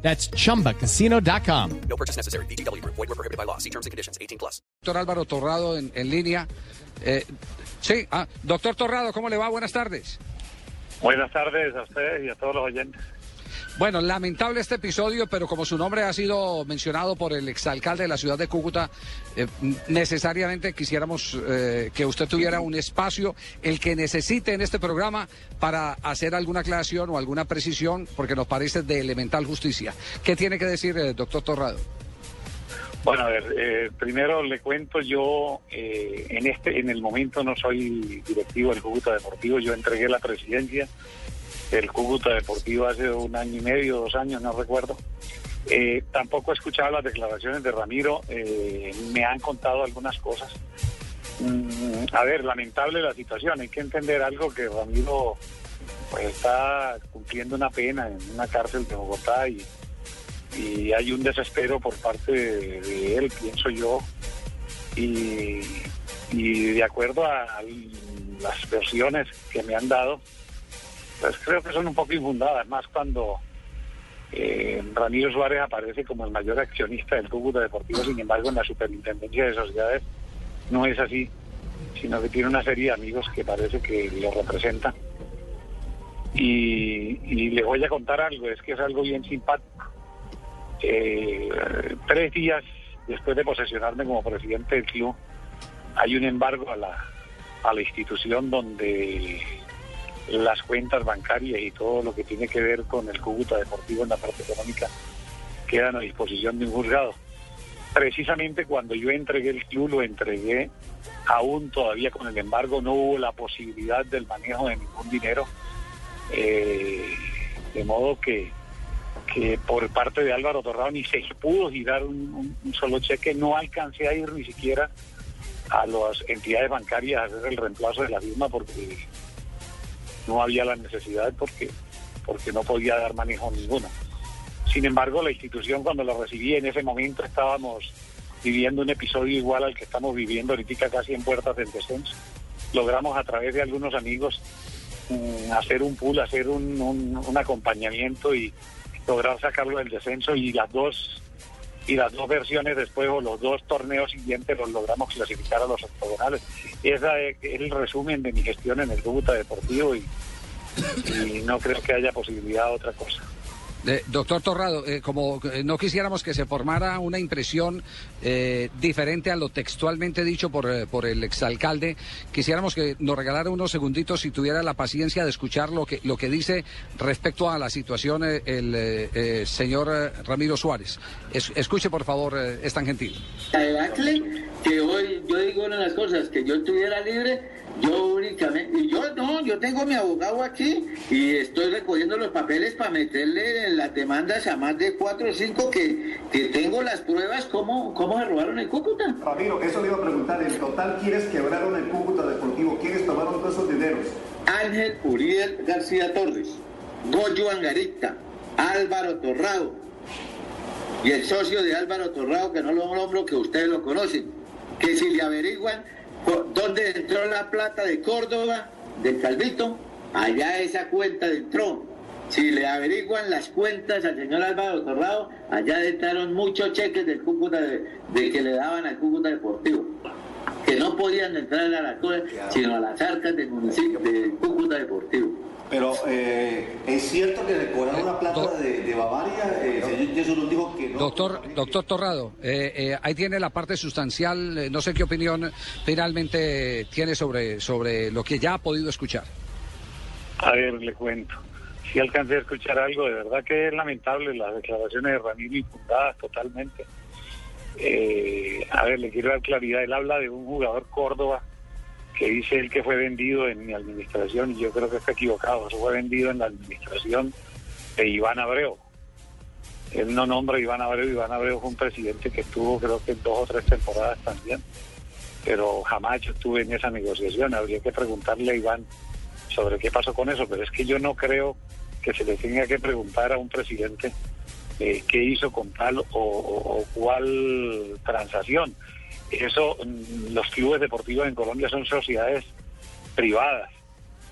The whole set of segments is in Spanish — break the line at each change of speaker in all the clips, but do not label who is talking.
That's chumbacasino.com.
No purchase necessary. BGW. Void were prohibited by law. See terms and conditions. 18 plus.
Doctor Álvaro Torrado en, en línea. Eh, sí, ah, doctor Torrado, ¿cómo le va? Buenas tardes.
Buenas tardes a ustedes y a todos los oyentes.
Bueno, lamentable este episodio, pero como su nombre ha sido mencionado por el exalcalde de la ciudad de Cúcuta, eh, necesariamente quisiéramos eh, que usted tuviera un espacio, el que necesite en este programa, para hacer alguna aclaración o alguna precisión, porque nos parece de elemental justicia. ¿Qué tiene que decir, eh, doctor Torrado?
Bueno, a ver, eh, primero le cuento, yo eh, en este, en el momento no soy directivo del Cúcuta Deportivo, yo entregué la presidencia del Cúcuta Deportivo hace un año y medio, dos años, no recuerdo. Eh, tampoco he escuchado las declaraciones de Ramiro, eh, me han contado algunas cosas. Mm, a ver, lamentable la situación, hay que entender algo que Ramiro pues, está cumpliendo una pena en una cárcel de Bogotá y, hay un desespero por parte de, él, pienso yo, y, de acuerdo a las versiones que me han dado, pues creo que son un poco infundadas, más cuando eh, Ramiro Suárez aparece como el mayor accionista del Cúcuta Deportivo, sin embargo en la superintendencia de sociedades no es así, sino que tiene una serie de amigos que parece que lo representan. Y, y le voy a contar algo, es que es algo bien simpático. Eh, tres días después de posesionarme como presidente del club, hay un embargo a la, a la institución donde las cuentas bancarias y todo lo que tiene que ver con el Cúcuta Deportivo en la parte económica quedan a disposición de un juzgado. Precisamente cuando yo entregué el club, lo entregué aún todavía con el embargo, no hubo la posibilidad del manejo de ningún dinero, eh, de modo que, que por parte de Álvaro Torrado ni se pudo girar un, un, solo cheque, no alcancé a ir ni siquiera a las entidades bancarias a hacer el reemplazo de la misma porque no había la necesidad porque, porque no podía dar manejo ninguno. Sin embargo, la institución cuando la recibí en ese momento estábamos viviendo un episodio igual al que estamos viviendo ahorita casi en puertas del descenso. Logramos a través de algunos amigos um, hacer un pool, hacer un, un, acompañamiento y lograr sacarlo del descenso y las dos y las dos versiones después o los dos torneos siguientes los logramos clasificar a los octogonales. Ese es el resumen de mi gestión en el Cúcuta Deportivo y, y no creo que haya posibilidad de otra cosa.
Eh, doctor Torrado, eh, como eh, no quisiéramos que se formara una impresión diferente a lo textualmente dicho por, por el exalcalde, quisiéramos que nos regalara unos segunditos si tuviera la paciencia de escuchar lo que, lo que dice respecto a la situación el señor Ramiro Suárez. Es, escuche, por favor, es tan gentil.
Que hoy yo digo una de las cosas, que yo estuviera libre, yo únicamente, y yo no, yo tengo mi abogado aquí y estoy recogiendo los papeles para meterle las demandas a más de cuatro o cinco que, que tengo las pruebas cómo, cómo se robaron el Cúcuta.
Ramiro, eso le iba a preguntar, en total quieres quebraron el Cúcuta Deportivo, ¿quiénes tomaron todos esos dineros?
Ángel Uriel García Torres, Goyo Angarita, Álvaro Torrado y el socio de Álvaro Torrado, que no lo nombro, que ustedes lo conocen, si le averiguan dónde entró la plata de Córdoba, del Calvito, allá esa cuenta entró. Si le averiguan las cuentas al señor Álvaro Torrado, allá entraron muchos cheques del Cúcuta de, de que le daban al Cúcuta Deportivo, que no podían entrar a la sino a las arcas del municipio del Cúcuta Deportivo.
Pero eh, es cierto que le cobraron la plata de, de, Bavaria, eh, señor Jesús nos dijo que no.
Doctor, doctor Torrado, eh, eh, ahí tiene la parte sustancial, no sé qué opinión finalmente tiene sobre, sobre lo que ya ha podido escuchar.
A ver, le cuento. Si alcancé a escuchar algo, de verdad que es lamentable las declaraciones de Ramiro infundadas totalmente. a ver, le quiero dar claridad, él habla de un jugador Córdoba que dice él que fue vendido en mi administración y yo creo que está equivocado, eso fue vendido en la administración de Iván Abreu. él no nombra a Iván Abreu. Iván Abreu fue un presidente que estuvo creo que dos o tres temporadas también, pero jamás estuve en esa negociación. Habría que preguntarle a Iván sobre qué pasó con eso, pero es que yo no creo que se le tenga que preguntar a un presidente eh, qué hizo con tal o, o- o cuál transacción. Eso, mm, los clubes deportivos en Colombia son sociedades privadas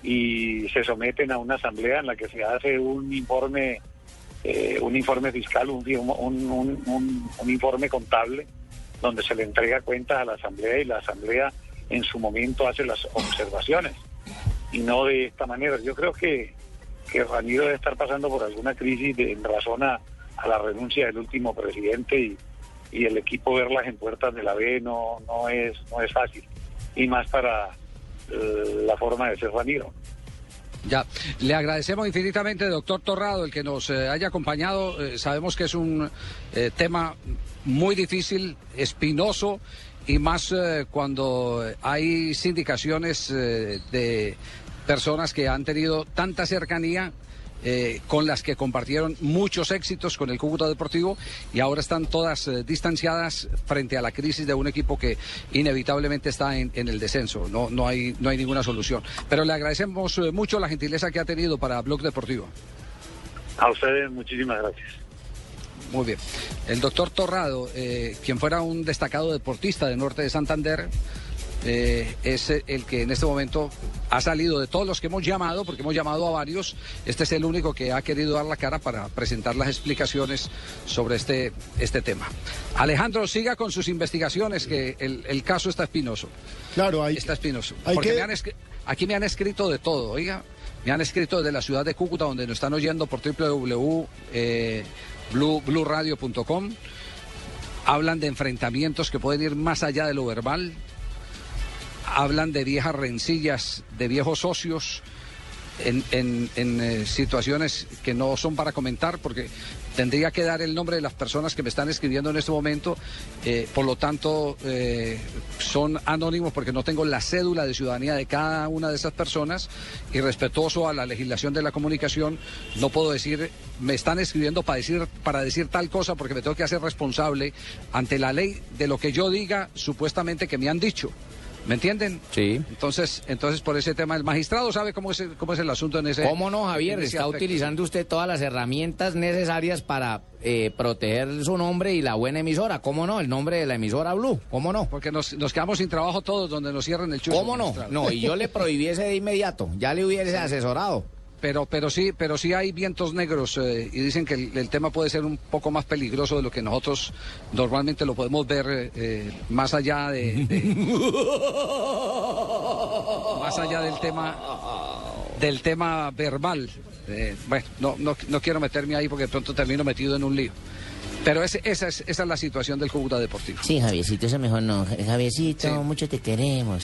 y se someten a una asamblea en la que se hace un informe, eh, un informe fiscal, un- un informe contable, donde se le entrega cuentas a la asamblea y la asamblea en su momento hace las observaciones y no de esta manera. Yo creo que, que Ramiro debe estar pasando por alguna crisis de- en razón a, a la renuncia del último presidente y, y el equipo verlas en puertas de la B no, no, es, no es fácil. Y más para eh, la forma de ser Ramiro.
Ya, le agradecemos infinitamente, doctor Torrado, el que nos eh, haya acompañado. Eh, sabemos que es un tema muy difícil, espinoso, y más cuando hay sindicaciones de personas que han tenido tanta cercanía. Eh, con las que compartieron muchos éxitos con el Cúcuta Deportivo y ahora están todas eh, distanciadas frente a la crisis de un equipo que inevitablemente está en, en el descenso. No, no, hay, no hay ninguna solución. Pero le agradecemos eh, mucho la gentileza que ha tenido para Blog Deportivo.
A ustedes muchísimas gracias.
Muy bien. El doctor Torrado, quien fuera un destacado deportista de Norte de Santander, eh, es el que en este momento ha salido de todos los que hemos llamado, porque hemos llamado a varios, este es el único que ha querido dar la cara para presentar las explicaciones sobre este, este tema. Alejandro, siga con sus investigaciones, que el, el caso está espinoso.
Claro, hay,
Está espinoso.
hay
Porque
que-
me han escri- aquí me han escrito de todo, oiga. Me han escrito desde la ciudad de Cúcuta, donde nos están oyendo por www.blueradio.com. Hablan de enfrentamientos que pueden ir más allá de lo verbal. Hablan de viejas rencillas, de viejos socios, en, eh, situaciones que no son para comentar, porque tendría que dar el nombre de las personas que me están escribiendo en este momento. eh, por lo tanto, eh, son anónimos porque no tengo la cédula de ciudadanía de cada una de esas personas y respetuoso a la legislación de la comunicación, no puedo decir, me están escribiendo para decir, para decir tal cosa porque me tengo que hacer responsable ante la ley de lo que yo diga supuestamente que me han dicho. ¿Me entienden?
Sí.
Entonces, entonces por ese tema, el magistrado sabe cómo es el, cómo es el asunto en ese.
¿Cómo no, Javier? Está
aspecto.
utilizando usted todas las herramientas necesarias para eh, proteger su nombre y la buena emisora. ¿Cómo no? El nombre de la emisora Blue. ¿Cómo no?
Porque nos, nos quedamos sin trabajo todos donde nos cierren el chuzo.
¿Cómo no?
magistrado.
No, y yo le prohibiese de inmediato. Ya le hubiese asesorado.
Pero, pero sí, pero sí hay vientos negros eh, y dicen que el, el tema puede ser un poco más peligroso de lo que nosotros normalmente lo podemos ver eh, eh, más allá de, de- más allá del tema del tema verbal. Eh, bueno, no, no, no quiero meterme ahí porque de pronto termino metido en un lío. Pero ese- esa, es, esa es la situación del Cúcuta Deportivo.
Sí, Javiercito, eso mejor no. Javiercito,
Sí.
mucho te queremos.